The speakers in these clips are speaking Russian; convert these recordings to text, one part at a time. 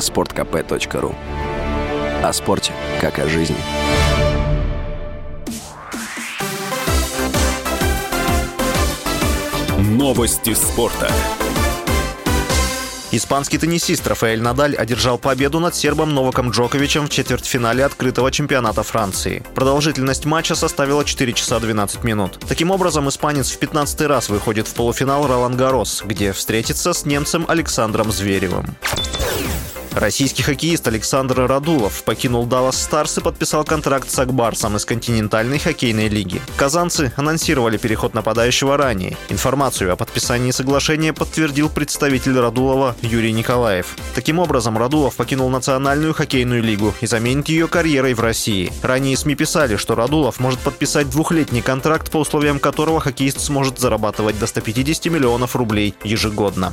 sportkp.ru О спорте, как о жизни. Новости спорта. Испанский теннисист Рафаэль Надаль одержал победу над сербом Новаком Джоковичем в четвертьфинале открытого чемпионата Франции. Продолжительность матча составила 4 часа 12 минут. Таким образом, испанец в 15 раз выходит в полуфинал Ролан Гарос, где встретится с немцем Александром Зверевым. Российский хоккеист Александр Радулов покинул Даллас Старс и подписал контракт с Акбарсом из континентальной хоккейной лиги. Казанцы анонсировали переход нападающего ранее. Информацию о подписании соглашения подтвердил представитель Радулова Юрий Николаев. Таким образом, Радулов покинул Национальную хоккейную лигу и заменит ее карьерой в России. Ранее СМИ писали, что Радулов может подписать двухлетний контракт, по условиям которого хоккеист сможет зарабатывать до 150 миллионов рублей ежегодно.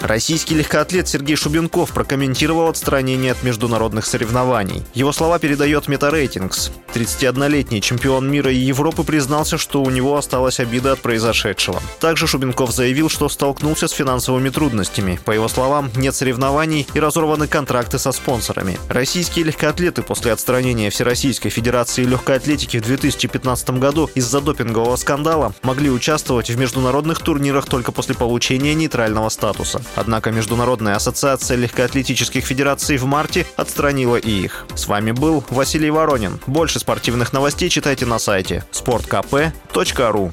Российский легкоатлет Сергей Шубенков прокомментировал отстранение от международных соревнований. Его слова передает Метарейтингс. 31-летний чемпион мира и Европы признался, что у него осталась обида от произошедшего. Также Шубенков заявил, что столкнулся с финансовыми трудностями. По его словам, нет соревнований и разорваны контракты со спонсорами. Российские легкоатлеты после отстранения Всероссийской Федерации легкой атлетики в 2015 году из-за допингового скандала могли участвовать в международных турнирах только после получения нейтрального статуса. Однако Международная ассоциация легкоатлетических федераций в марте отстранила и их. С вами был Василий Воронин. Больше спортивных новостей читайте на сайте sportkp.ru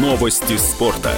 Новости спорта.